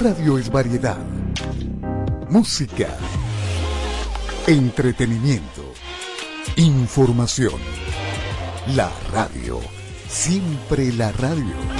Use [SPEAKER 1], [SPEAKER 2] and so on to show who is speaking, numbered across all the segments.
[SPEAKER 1] Radio es variedad. Música. Entretenimiento. Información. La radio. Siempre la radio.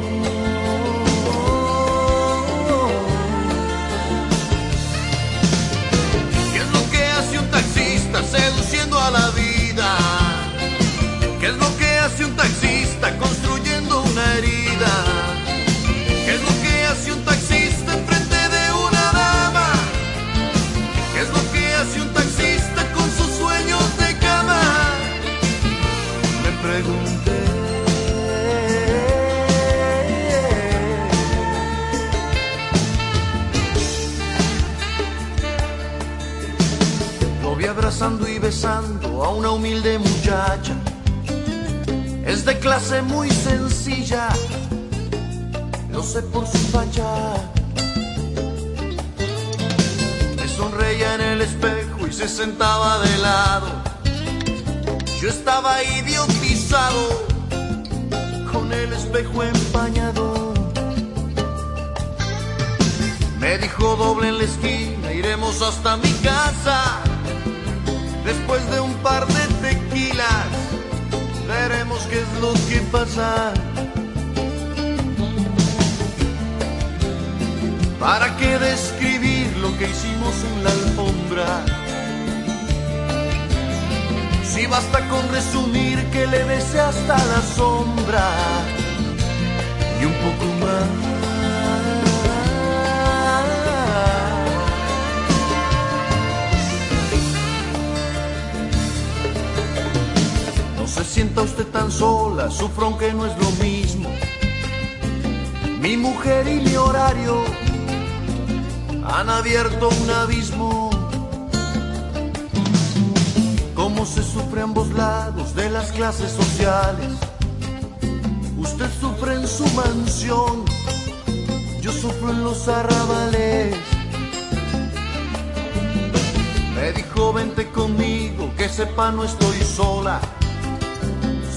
[SPEAKER 2] La vida? ¿Qué es lo que humilde muchacha. Es de clase muy sencilla, lo sé por su facha. Me sonreía en el espejo y se sentaba de lado. Yo estaba idiotizado con el espejo empañado. Me dijo doble en la esquina, iremos hasta mi casa. Después de un par de tequilas, veremos qué es lo que pasa. ¿Para qué describir lo que hicimos en la alfombra? Si basta con resumir que le besé hasta la sombra y un poco más. Se sienta usted tan sola, sufro aunque no es lo mismo. Mi mujer y mi horario han abierto un abismo. Cómo se sufre a ambos lados de las clases sociales. Usted sufre en su mansión, yo sufro en los arrabales. Me dijo vente conmigo, que sepa no estoy sola.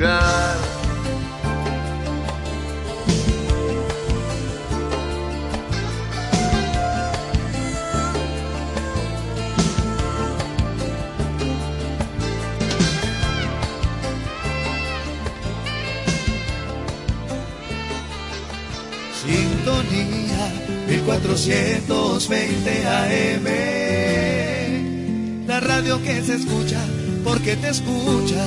[SPEAKER 2] lugar.
[SPEAKER 3] Sintonía 1420 AM, la radio que se escucha porque te escucha.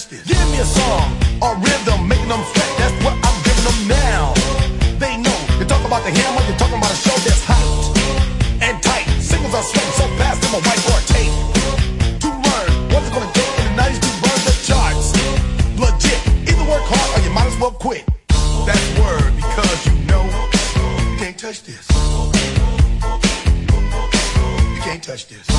[SPEAKER 4] Catch this. Give me a song, a rhythm, making them sweat. That's what I'm giving them now. They know. You're talking about the hammer, you're talking about a show that's hot and tight. Singles are swing so fast, I'm a whiteboard tape. To learn what's it gonna take in the 90s to burn the charts. Legit. Either work hard or you might as well quit. That's word because you know you can't touch this. You can't touch this.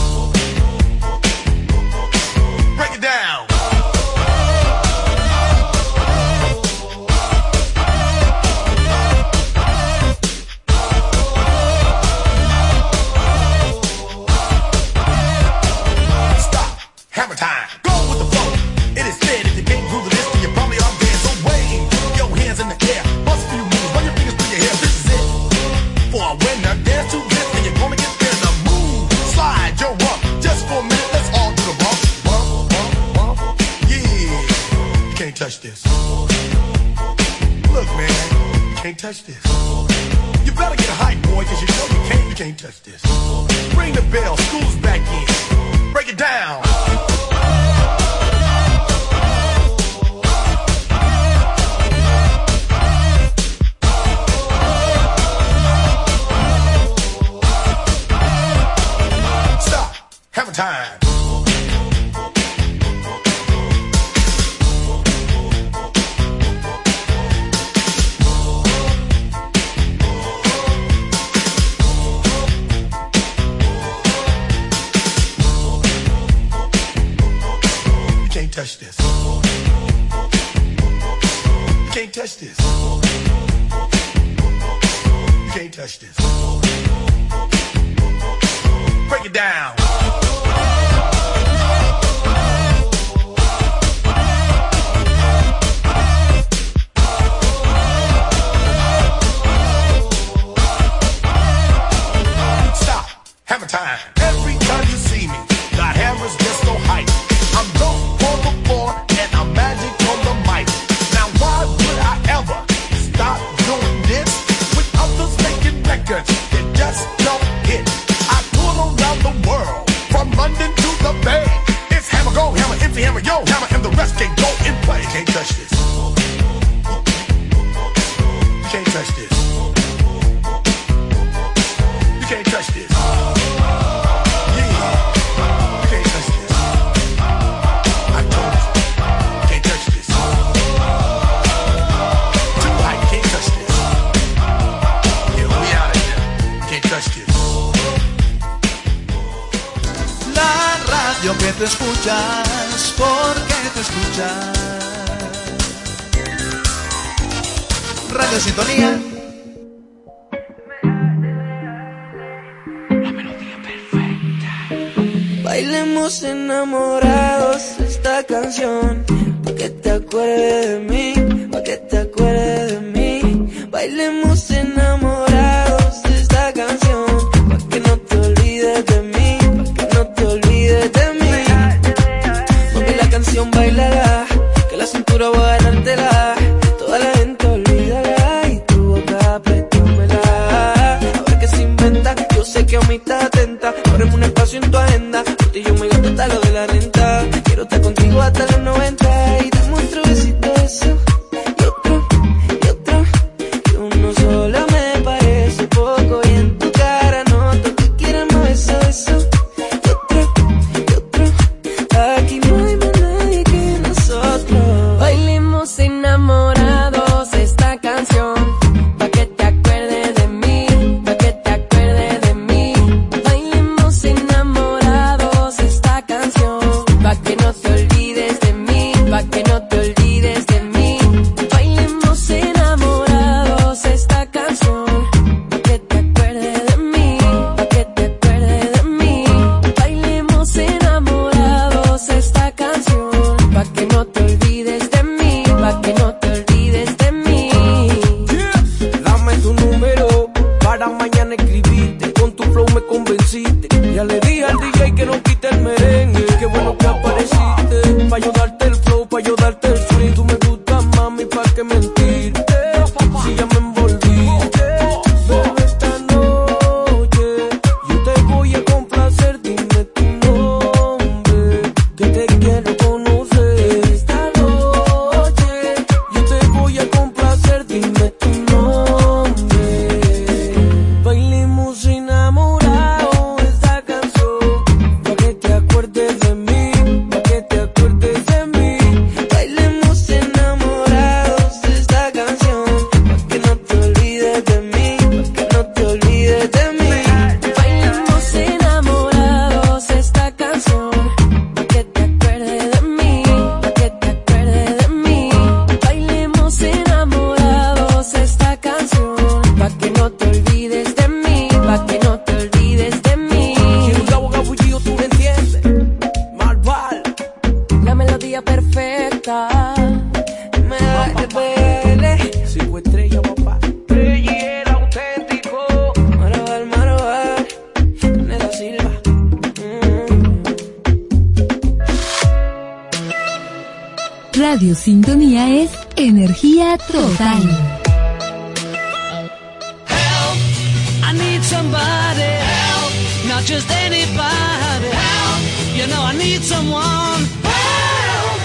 [SPEAKER 5] somebody help, not just anybody help. You know I need someone help.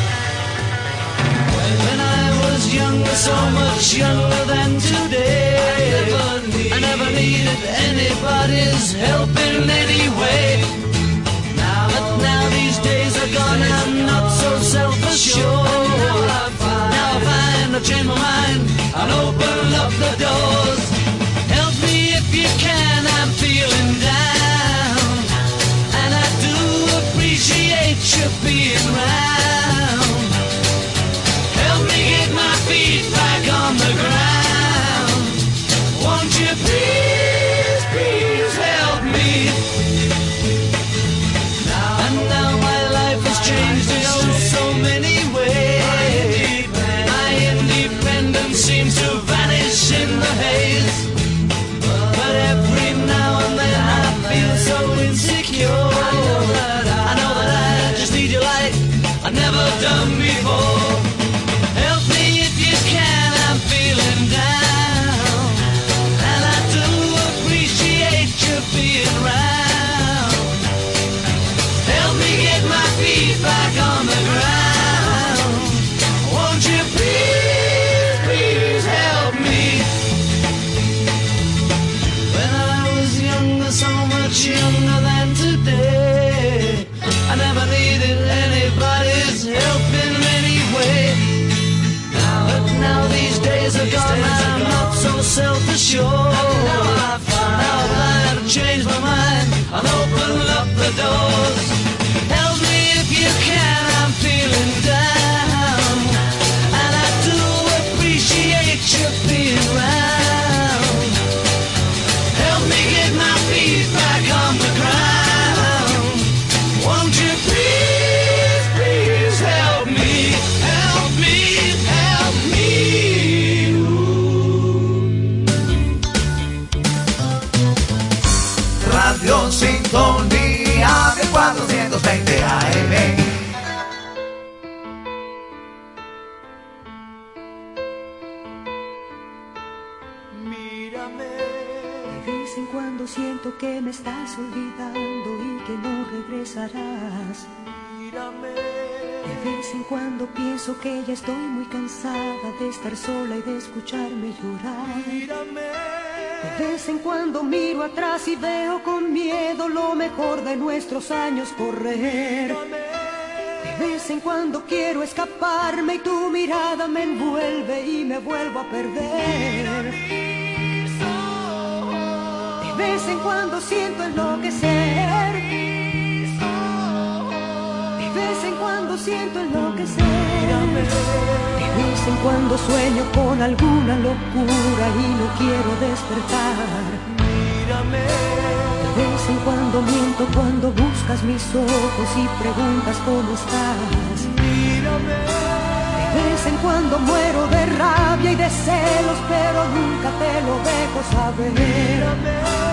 [SPEAKER 5] When I was younger, so much younger than today, I never needed anybody's help in any way. Now But now these days are gone, I'm not so self-assured. Now I find now I change my mind, I'll open up the doors. Help me if you can. should be around. Help me get my feet back on the ground.
[SPEAKER 6] Olvidando y que no regresarás. De vez en cuando pienso que ya estoy muy cansada de estar sola y de escucharme llorar. De vez en cuando miro atrás y veo con miedo lo mejor de nuestros años correr. De vez en cuando quiero escaparme y tu mirada me envuelve y me vuelvo a perder. De vez en cuando siento enloquecer. De vez en cuando siento enloquecer. De vez en cuando sueño con alguna locura y no quiero despertar. De vez en cuando miento cuando buscas mis ojos y preguntas cómo estás. De vez en cuando muero de rabia y de celos, pero nunca te lo dejo saber.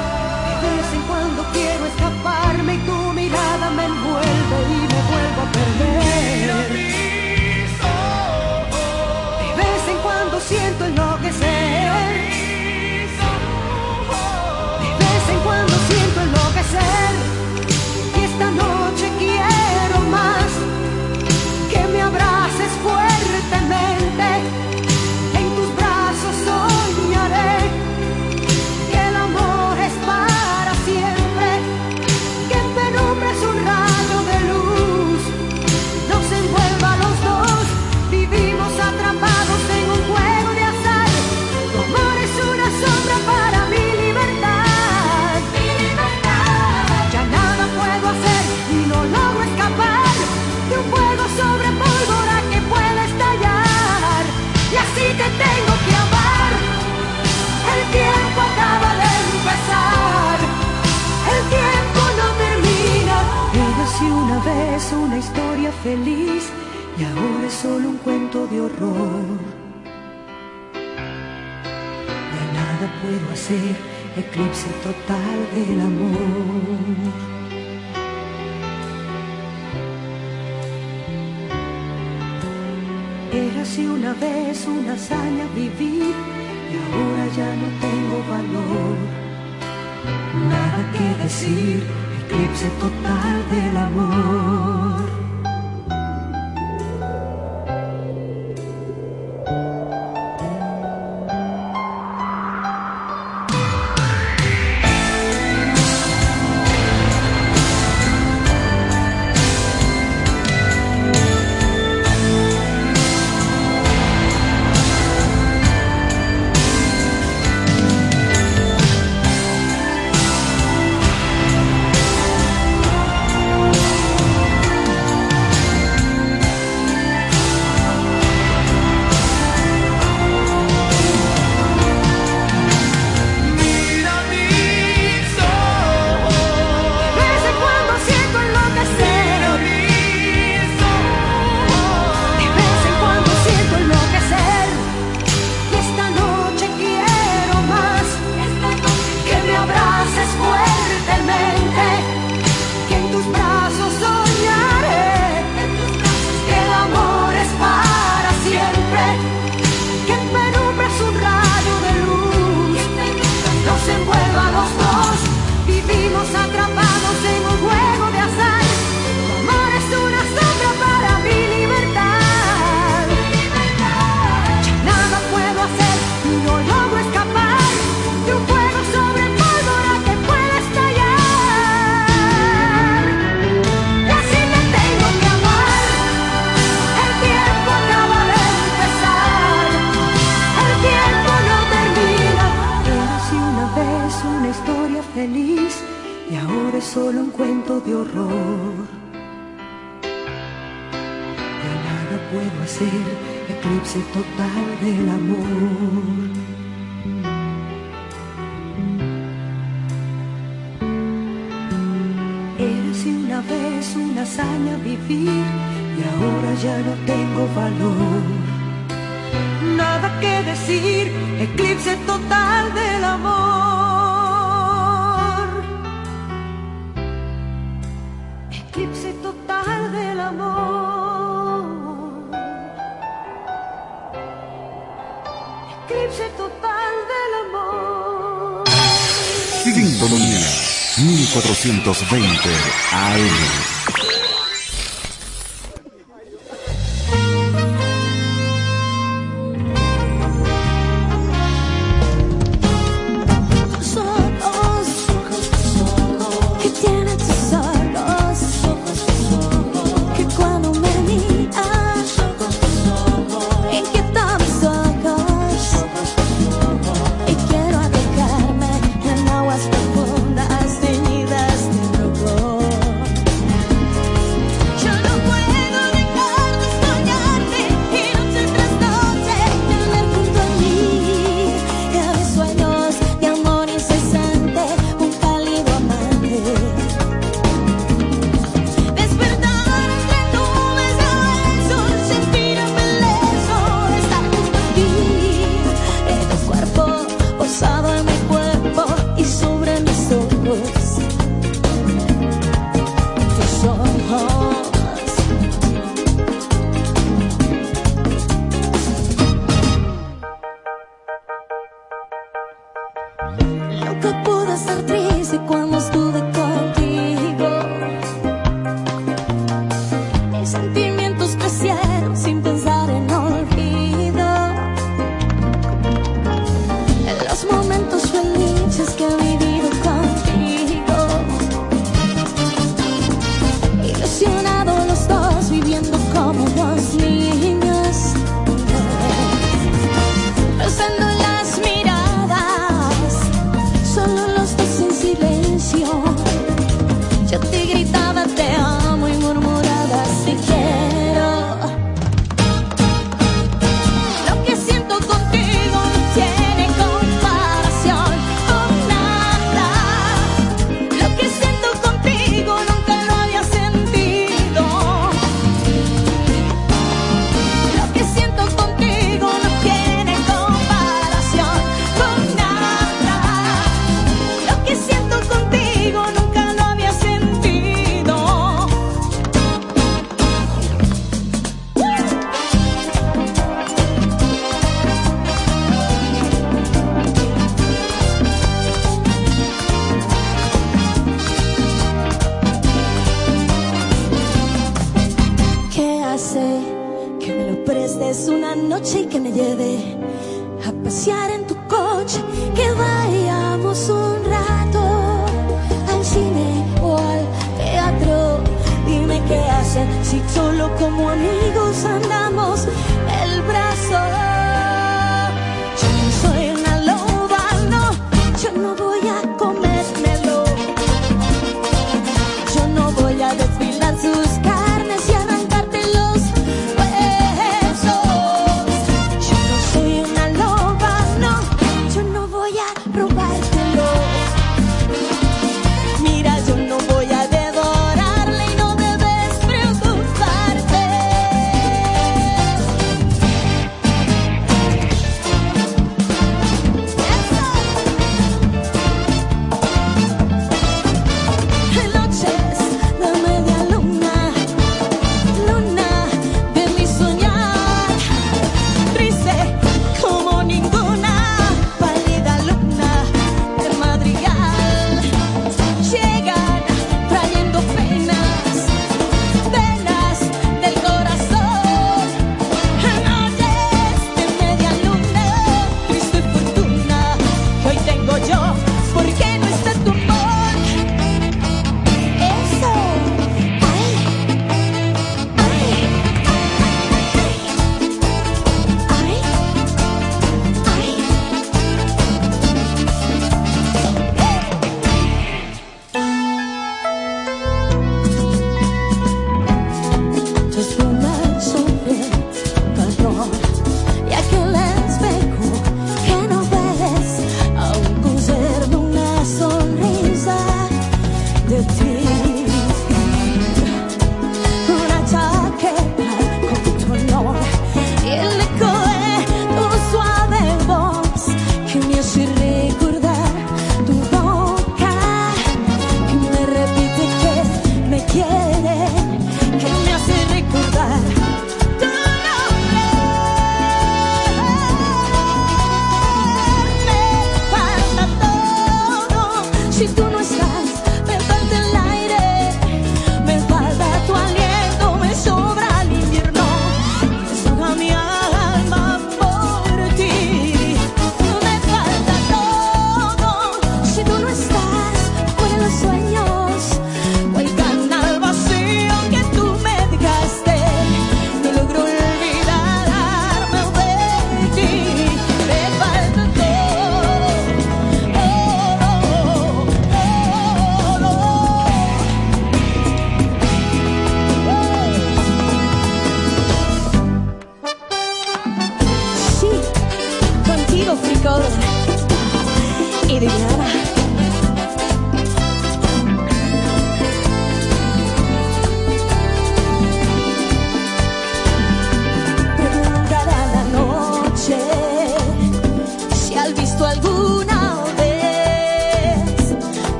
[SPEAKER 6] Vez en cuando quiero escaparme y tu mirada me envuelve y me vuelvo a perder. De vez en cuando siento enloquecer. De vez en cuando siento enloquecer. Y esta noche ahora es solo un cuento de horror. Ya nada puedo hacer, eclipse total del amor. Era así una vez una hazaña vivir y ahora ya no tengo valor. Nada que decir, eclipse total del amor. horror. Ya nada puedo hacer, eclipse total del amor. Érase una vez una hazaña vivir y ahora ya no tengo valor. Nada que decir, eclipse total del amor.
[SPEAKER 1] Colombiana, 1420 AM.
[SPEAKER 7] una noche y que me lleve a pasear en tu coche, que vayamos un rato al cine o al teatro. Dime qué hacen si solo como amigos andamos.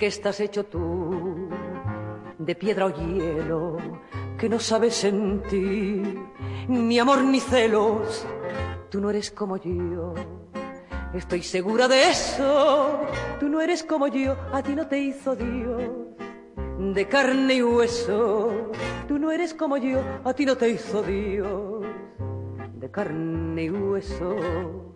[SPEAKER 8] ¿De qué estás hecho tú? De piedra o hielo, que no sabes sentir ni amor ni celos. Tú no eres como yo, estoy segura de eso. Tú no eres como yo, a ti no te hizo Dios. De carne y hueso, tú no eres como yo, a ti no te hizo Dios. De carne y hueso.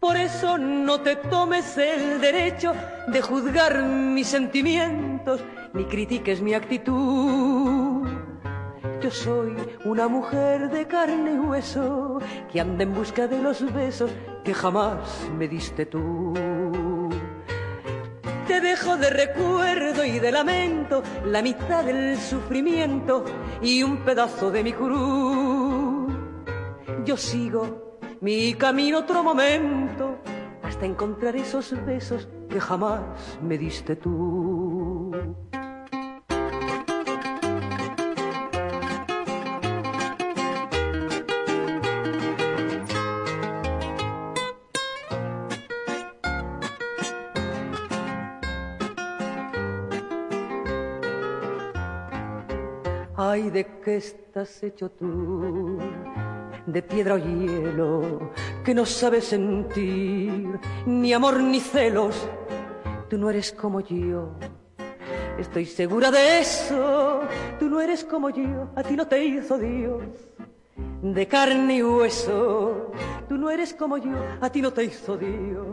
[SPEAKER 8] Por eso no te tomes el derecho de juzgar mis sentimientos ni critiques mi actitud. Yo soy una mujer de carne y hueso que anda en busca de los besos que jamás me diste tú. Te dejo de recuerdo y de lamento la mitad del sufrimiento y un pedazo de mi cruz. Yo sigo mi camino otro momento hasta encontrar esos besos que jamás me diste tú. Ay, ¿de qué estás hecho tú? De piedra o hielo, que no sabes sentir ni amor ni celos. Tú no eres como yo. Estoy segura de eso. Tú no eres como yo. A ti no te hizo Dios. De carne y hueso. Tú no eres como yo. A ti no te hizo Dios.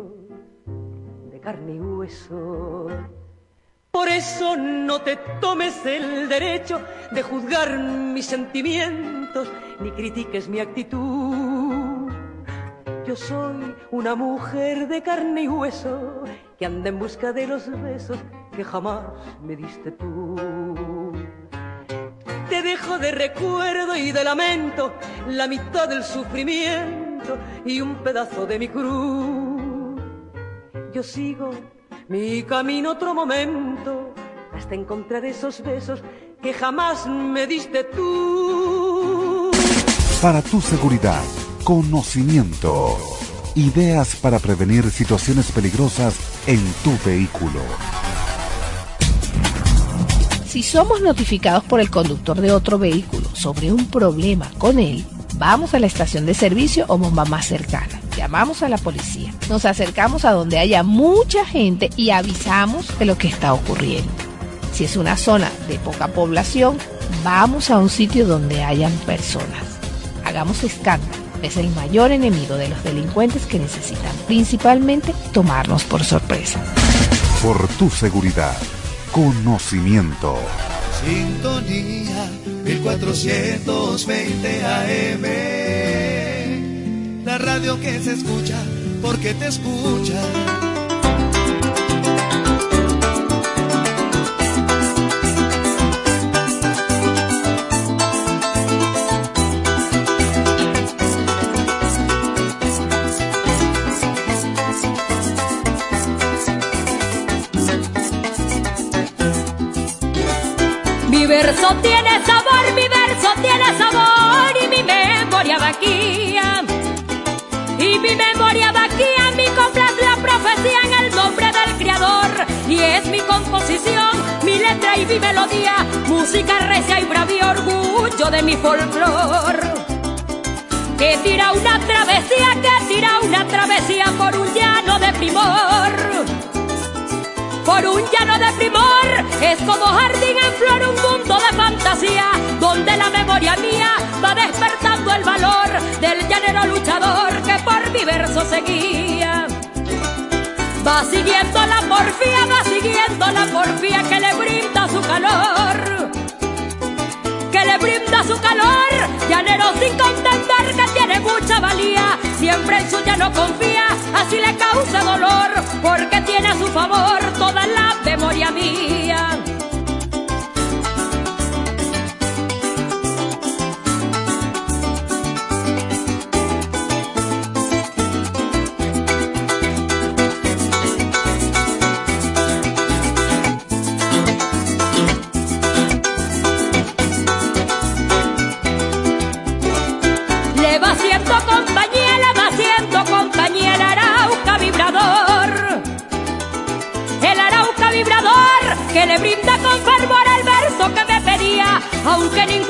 [SPEAKER 8] De carne y hueso. Por eso no te tomes el derecho de juzgar mis sentimientos ni critiques mi actitud. Yo soy una mujer de carne y hueso que anda en busca de los besos que jamás me diste tú. Te dejo de recuerdo y de lamento la mitad del sufrimiento y un pedazo de mi cruz. Yo sigo mi camino otro momento hasta encontrar esos besos que jamás me diste tú.
[SPEAKER 1] Para tu seguridad, conocimiento. Ideas para prevenir situaciones peligrosas en tu vehículo.
[SPEAKER 9] Si somos notificados por el conductor de otro vehículo sobre un problema con él, vamos a la estación de servicio o bomba más cercana. Llamamos a la policía. Nos acercamos a donde haya mucha gente y avisamos de lo que está ocurriendo. Si es una zona de poca población, vamos a un sitio donde hayan personas. Hagamos escándalo. Es el mayor enemigo de los delincuentes que necesitan principalmente tomarnos por sorpresa.
[SPEAKER 1] Por tu seguridad, conocimiento.
[SPEAKER 3] Sintonía 1420 AM. La radio que se escucha porque te escucha.
[SPEAKER 10] Mi verso tiene sabor, mi verso tiene sabor y mi memoria vaquía. Y mi memoria vaquía, mi copla la profecía en el nombre del Creador. Y es mi composición, mi letra y mi melodía, música recia y bravía, orgullo de mi folclor. Que tira una travesía, que tira una travesía por un llano de primor por un llano de primor. Es como jardín en flor, un mundo de fantasía, donde la memoria mía va despertando el valor del llanero luchador que por mi verso seguía. Va siguiendo la porfía, va siguiendo la porfía que le brinda su calor. Que le brinda su calor, llanero sin contender que tiene mucha valía, siempre en su llano confía, así le causa dolor, porque tiene a su favor toda la memoria mía.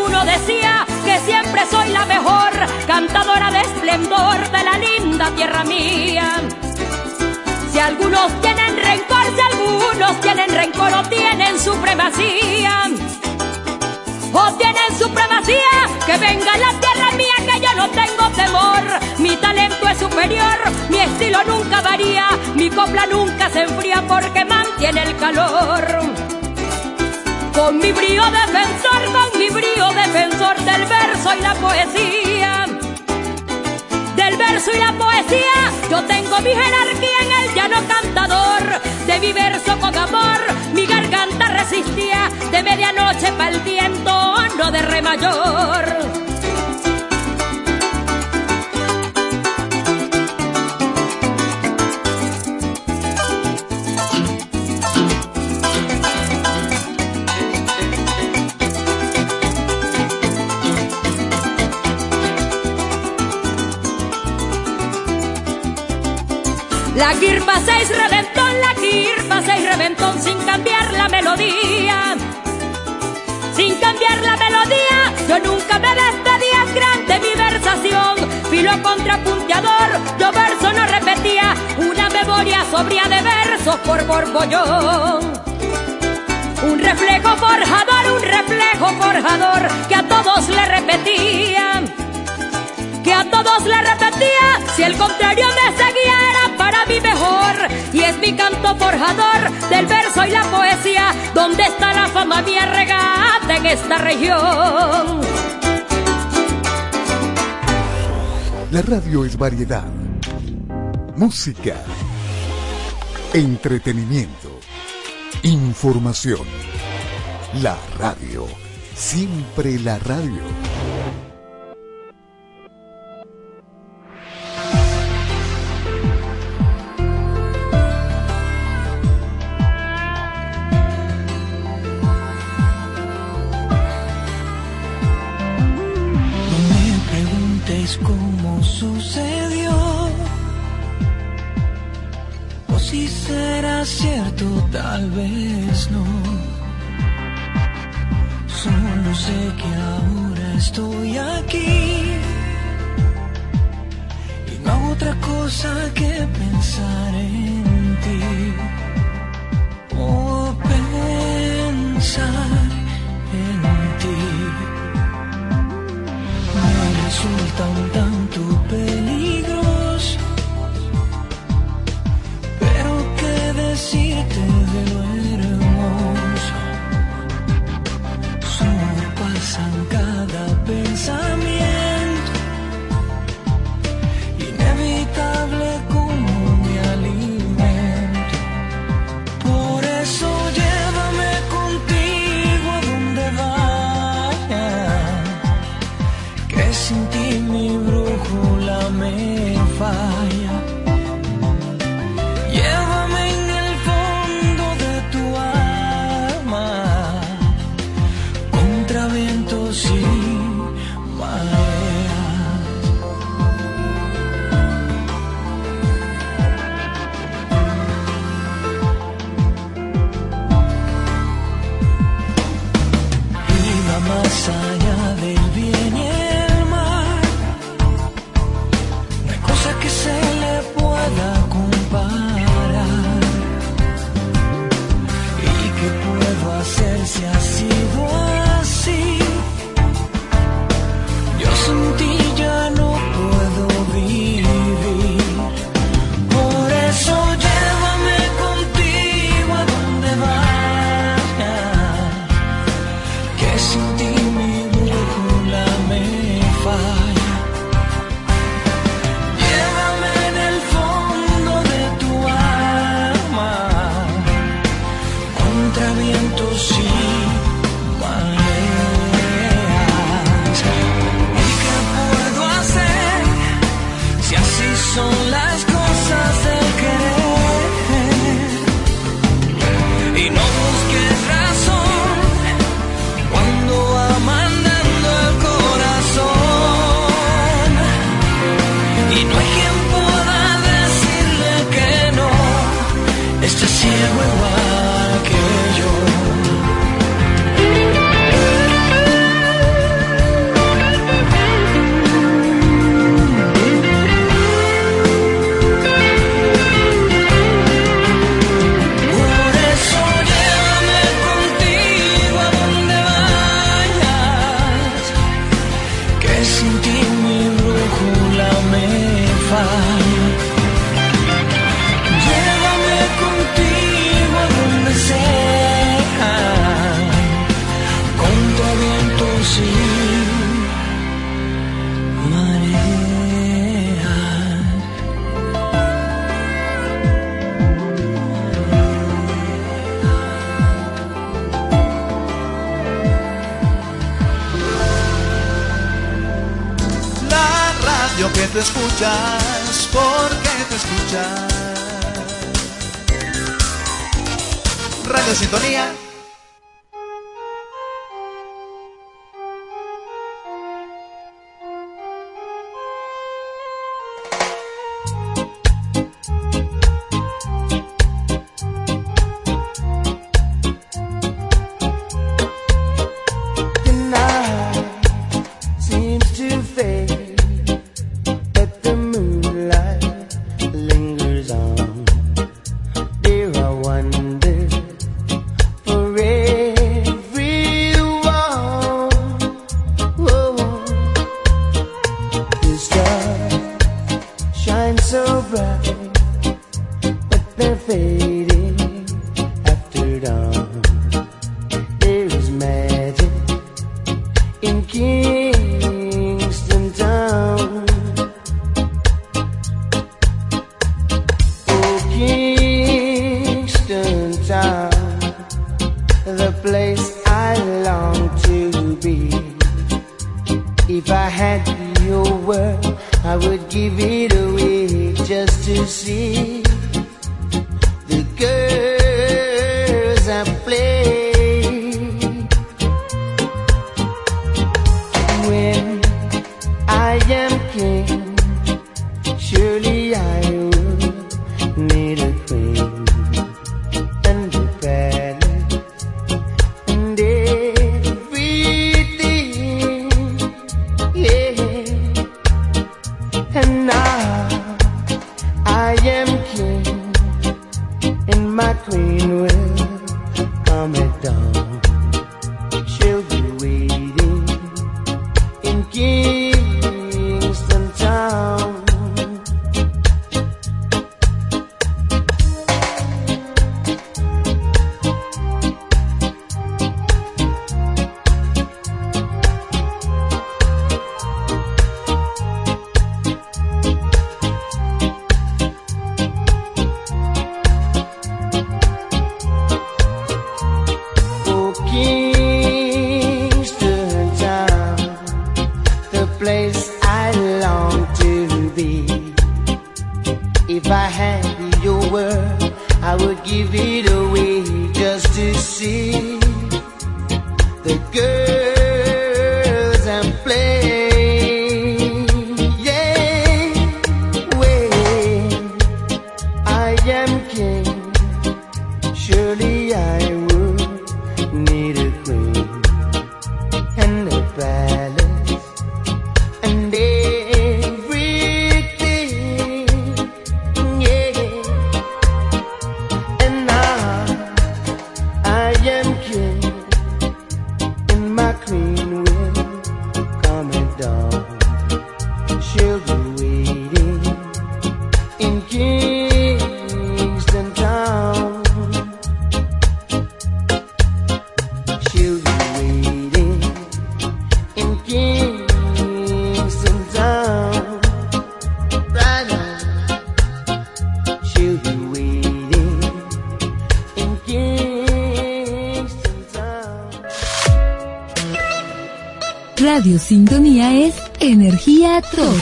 [SPEAKER 10] Ninguno decía que siempre soy la mejor cantadora de esplendor de la linda tierra mía. Si algunos tienen rencor, si algunos tienen rencor o tienen supremacía, o tienen supremacía, que venga la tierra mía que yo no tengo temor. Mi talento es superior, mi estilo nunca varía, mi copla nunca se enfría porque mantiene el calor. Con mi brío defensor, con mi brío defensor del verso y la poesía. Del verso y la poesía, yo tengo mi jerarquía en el llano cantador. De mi verso con amor, mi garganta resistía de medianoche para el viento, no de re mayor. La kirpa seis reventón, la kirpa seis reventón sin cambiar la melodía. Sin cambiar la melodía, yo nunca me despedía, grande mi versación. Filo contrapunteador, yo verso no repetía, una memoria sobria de versos por borbollón. Un reflejo forjador, un reflejo forjador que a todos le repetía que a todos le repetía, si el contrario me seguía era para mí mejor. Y es mi canto forjador del verso y la poesía, donde está la fama mía regada en esta región.
[SPEAKER 1] La radio es variedad, música, entretenimiento, información. La radio, siempre la radio.
[SPEAKER 5] Si será cierto, tal vez no. Solo sé que ahora estoy aquí y no hago otra cosa que pensar en ti o pensar en ti me resulta un tanto peligroso. Vientos y mareas. ¿Y qué puedo hacer si así son las cosas
[SPEAKER 3] escuchas, porque te escuchas. Radio Sintonía.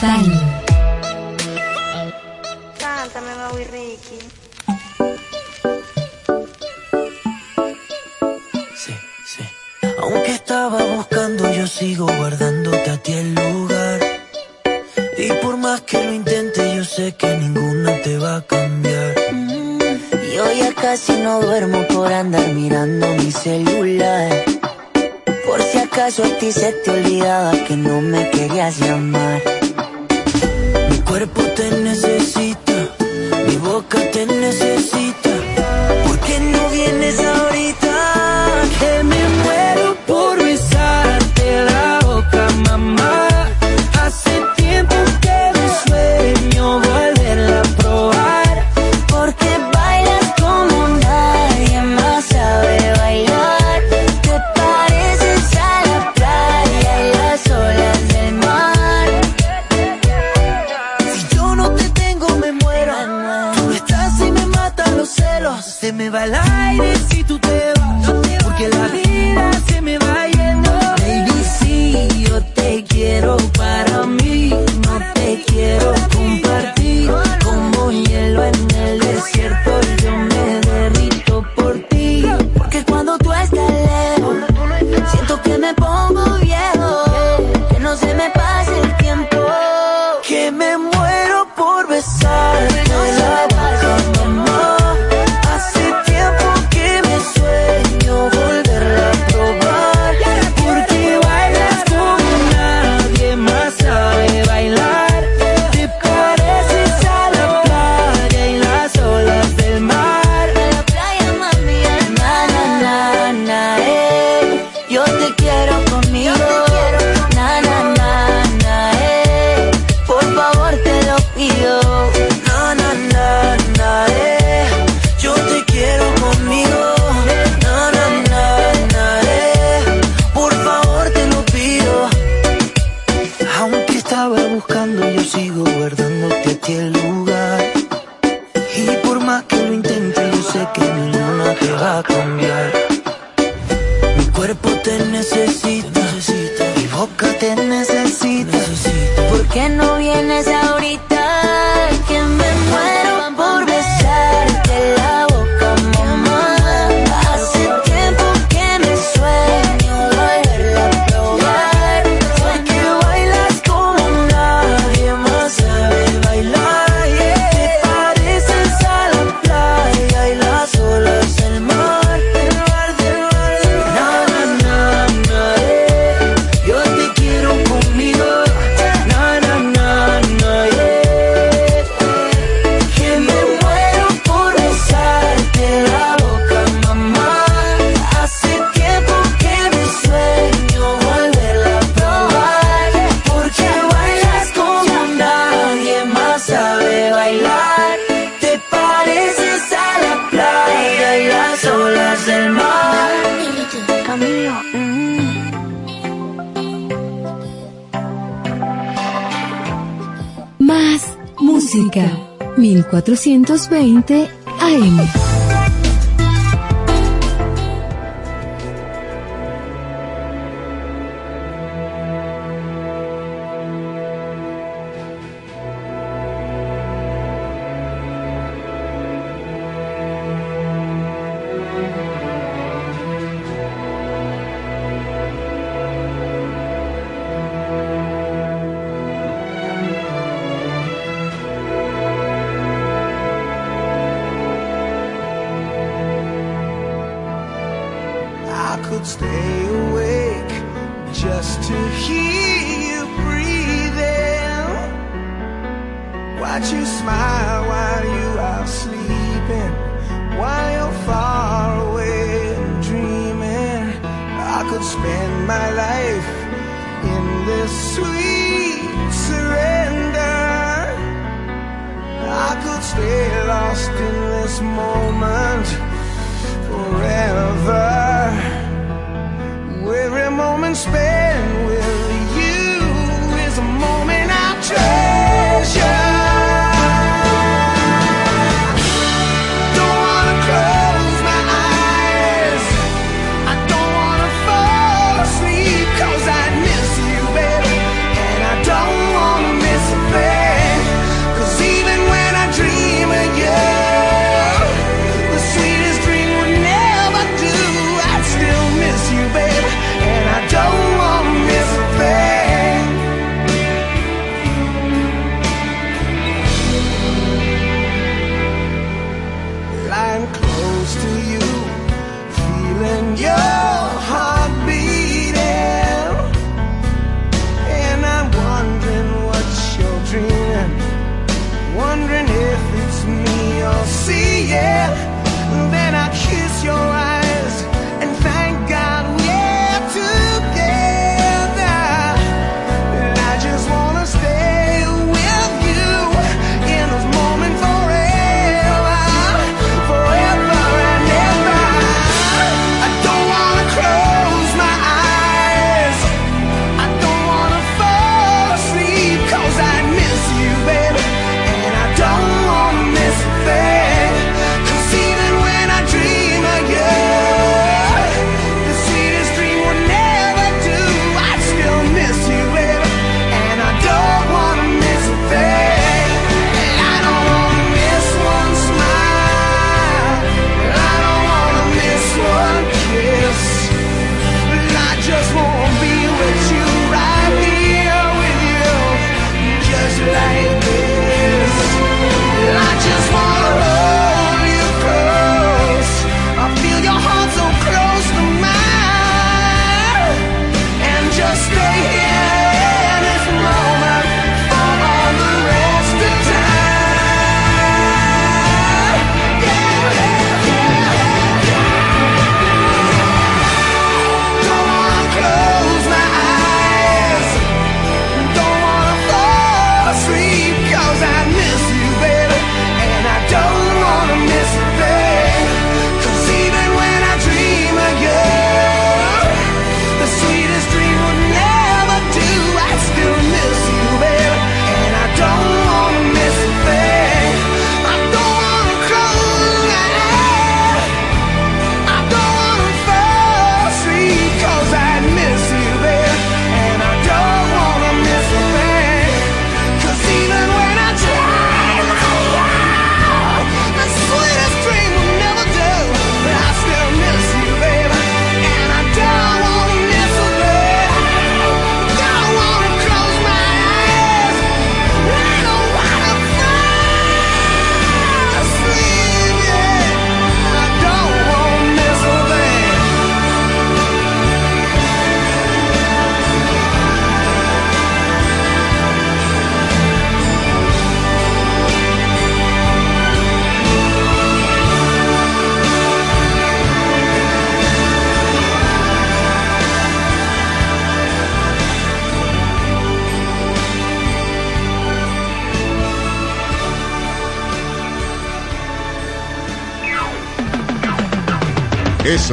[SPEAKER 5] Total.
[SPEAKER 11] 1420 AM.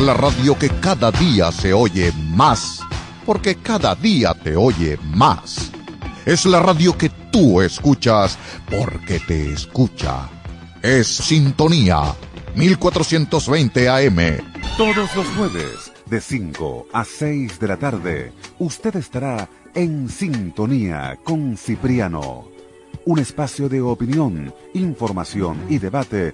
[SPEAKER 1] La radio que cada día se oye más, porque cada día te oye más. Es la radio que tú escuchas porque te escucha. Es Sintonía 1420 AM.
[SPEAKER 12] Todos los jueves, de 5 a 6 de la tarde, usted estará en sintonía con Cipriano. Un espacio de opinión, información y debate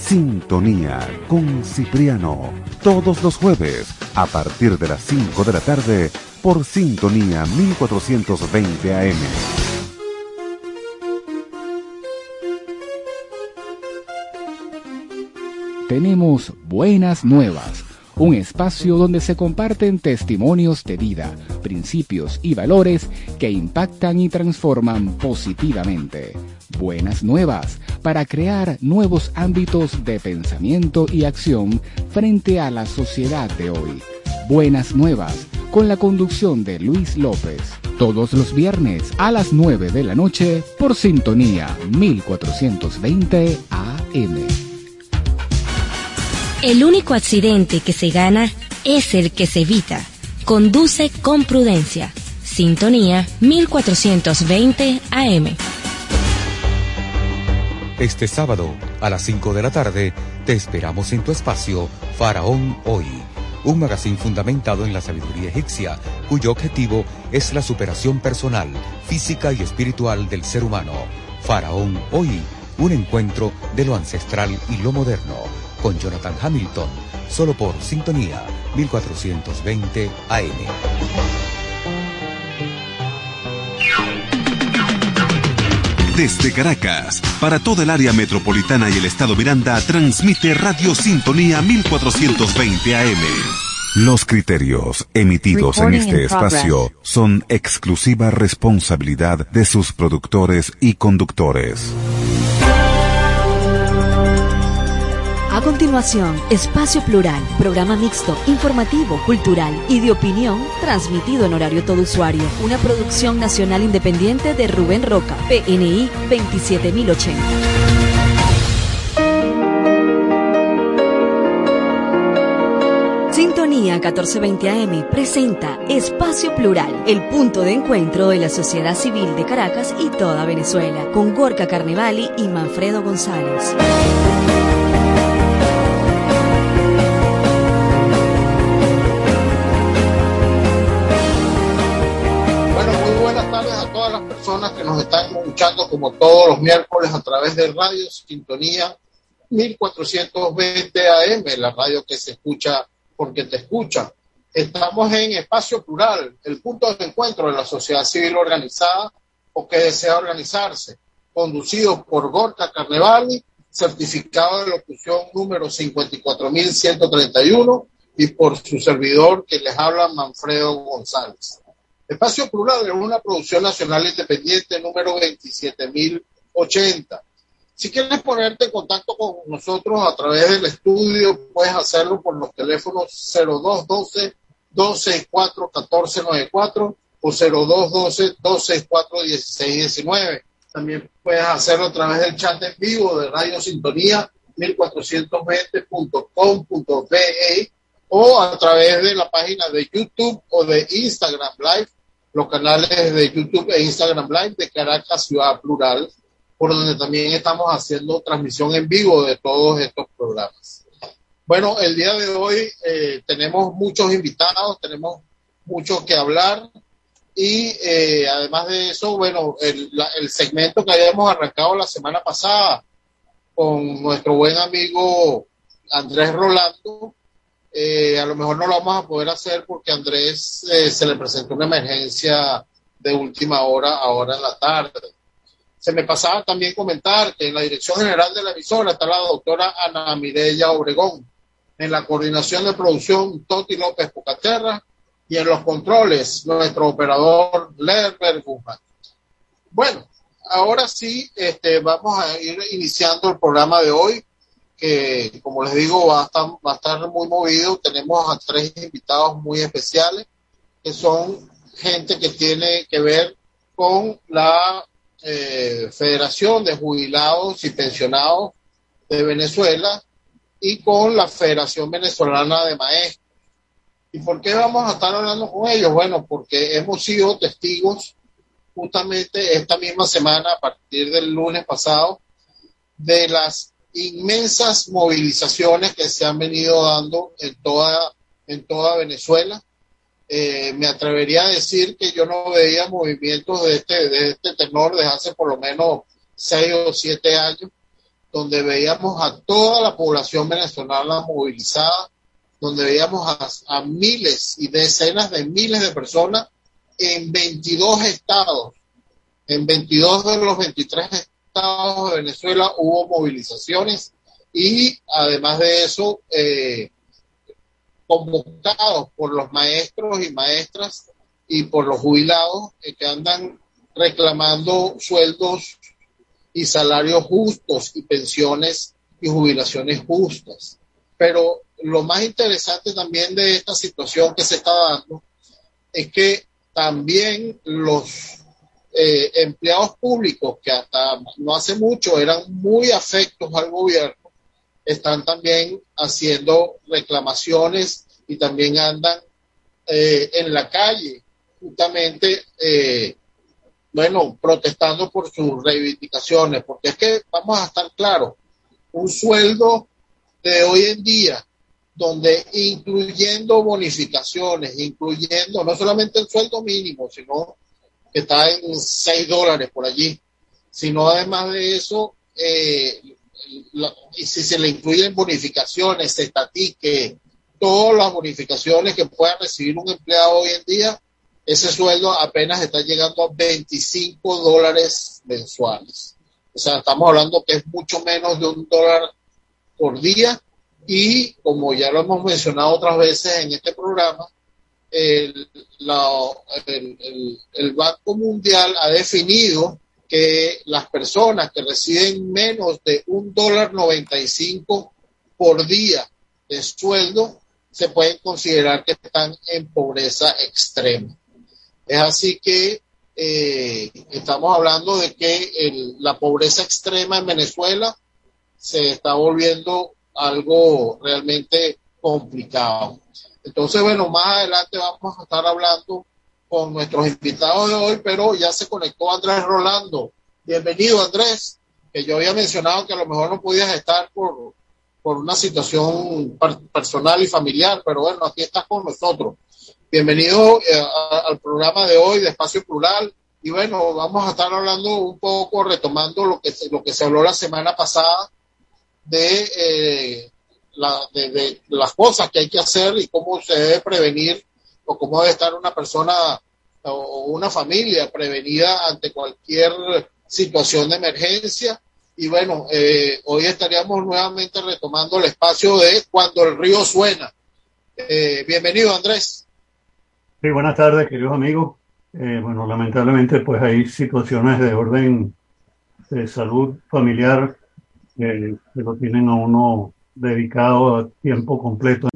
[SPEAKER 12] Sintonía con Cipriano, todos los jueves a partir de las 5 de la tarde por Sintonía 1420 AM.
[SPEAKER 13] Tenemos buenas nuevas, un espacio donde se comparten testimonios de vida, principios y valores que impactan y transforman positivamente. Buenas nuevas para crear nuevos ámbitos de pensamiento y acción frente a la sociedad de hoy. Buenas nuevas con la conducción de Luis López. Todos los viernes a las 9 de la noche por sintonía 1420 AM.
[SPEAKER 14] El único accidente que se gana es el que se evita. Conduce con prudencia. Sintonía 1420 AM.
[SPEAKER 15] Este sábado, a las 5 de la tarde, te esperamos en tu espacio Faraón Hoy, un magazine fundamentado en la sabiduría egipcia, cuyo objetivo es la superación personal, física y espiritual del ser humano. Faraón Hoy, un encuentro de lo ancestral y lo moderno, con Jonathan Hamilton, solo por Sintonía 1420 AM.
[SPEAKER 12] Desde Caracas, para toda el área metropolitana y el estado Miranda, transmite Radio Sintonía 1420 AM. Los criterios emitidos en este espacio son exclusiva responsabilidad de sus productores y conductores.
[SPEAKER 16] Continuación, Espacio Plural, programa mixto, informativo, cultural y de opinión, transmitido en horario todo usuario. Una producción nacional independiente de Rubén Roca, PNI 27080. Sintonía 1420 AM presenta Espacio Plural, el punto de encuentro de la sociedad civil de Caracas y toda Venezuela, con Gorka Carnevali y Manfredo González.
[SPEAKER 17] Como todos los miércoles a través de Radio Sintonía 1420 AM, la radio que se escucha porque te escucha. Estamos en Espacio Plural, el punto de encuentro de la sociedad civil organizada o que desea organizarse, conducido por Gorka Carnevali, certificado de locución número 54131 y por su servidor que les habla Manfredo González. Espacio Plural es una producción nacional independiente número 27080. Si quieres ponerte en contacto con nosotros a través del estudio, puedes hacerlo por los teléfonos 0212-264-1494 o 0212-264-1619. También puedes hacerlo a través del chat en vivo de Radio Sintonía 1420.com.be o a través de la página de YouTube o de Instagram Live, los canales de YouTube e Instagram Live de Caracas Ciudad Plural, por donde también estamos haciendo transmisión en vivo de todos estos programas. Bueno, el día de hoy eh, tenemos muchos invitados, tenemos mucho que hablar y eh, además de eso, bueno, el, el segmento que habíamos arrancado la semana pasada con nuestro buen amigo Andrés Rolando, eh, a lo mejor no lo vamos a poder hacer porque Andrés eh, se le presentó una emergencia de última hora ahora en la tarde. Se me pasaba también comentar que en la dirección general de la emisora está la doctora Ana Mireya Obregón, en la coordinación de producción Toti López Pucaterra y en los controles nuestro operador Lerber Guzmán. Bueno, ahora sí, este, vamos a ir iniciando el programa de hoy, que como les digo va a estar, va a estar muy movido. Tenemos a tres invitados muy especiales, que son gente que tiene que ver con la eh, Federación de Jubilados y Pensionados de Venezuela y con la Federación Venezolana de Maestros. ¿Y por qué vamos a estar hablando con ellos? Bueno, porque hemos sido testigos justamente esta misma semana, a partir del lunes pasado, de las inmensas movilizaciones que se han venido dando en toda, en toda Venezuela. Eh, me atrevería a decir que yo no veía movimientos de este, de este tenor desde hace por lo menos seis o siete años, donde veíamos a toda la población venezolana movilizada, donde veíamos a, a miles y decenas de miles de personas en 22 estados. En 22 de los 23 estados de Venezuela hubo movilizaciones y además de eso, eh, convocados por los maestros y maestras y por los jubilados eh, que andan reclamando sueldos y salarios justos y pensiones y jubilaciones justas. Pero lo más interesante también de esta situación que se está dando es que también los eh, empleados públicos que hasta no hace mucho eran muy afectos al gobierno, están también haciendo reclamaciones y también andan eh, en la calle, justamente, eh, bueno, protestando por sus reivindicaciones, porque es que vamos a estar claros, un sueldo de hoy en día donde incluyendo bonificaciones, incluyendo no solamente el sueldo mínimo, sino está en 6 dólares por allí, sino además de eso, eh, y si se le incluyen bonificaciones, estatique, todas las bonificaciones que pueda recibir un empleado hoy en día, ese sueldo apenas está llegando a 25 dólares mensuales. O sea, estamos hablando que es mucho menos de un dólar por día y como ya lo hemos mencionado otras veces en este programa, el, Banco Mundial ha definido que las personas que reciben menos de un dólar 95 por día de sueldo se pueden considerar que están en pobreza extrema. Es así que eh, estamos hablando de que la pobreza extrema en Venezuela se está volviendo algo realmente complicado. Entonces, bueno, más adelante vamos a estar hablando con nuestros invitados de hoy, pero ya se conectó Andrés Rolando. Bienvenido, Andrés, que yo había mencionado que a lo mejor no podías estar por, por una situación personal y familiar, pero bueno, aquí estás con nosotros. Bienvenido eh, a- al programa de hoy de Espacio Plural. Y bueno, vamos a estar hablando un poco, retomando lo que se, lo que se habló la semana pasada de, eh, la- de, de las cosas que hay que hacer y cómo se debe prevenir o cómo debe estar una persona o una familia prevenida ante cualquier situación de emergencia. Y bueno, eh, hoy estaríamos nuevamente retomando el espacio de cuando el río suena. Eh, bienvenido, Andrés.
[SPEAKER 18] Sí, buenas tardes, queridos amigos. Eh, bueno, lamentablemente, pues hay situaciones de orden de salud familiar eh, que lo tienen a uno dedicado a tiempo completo.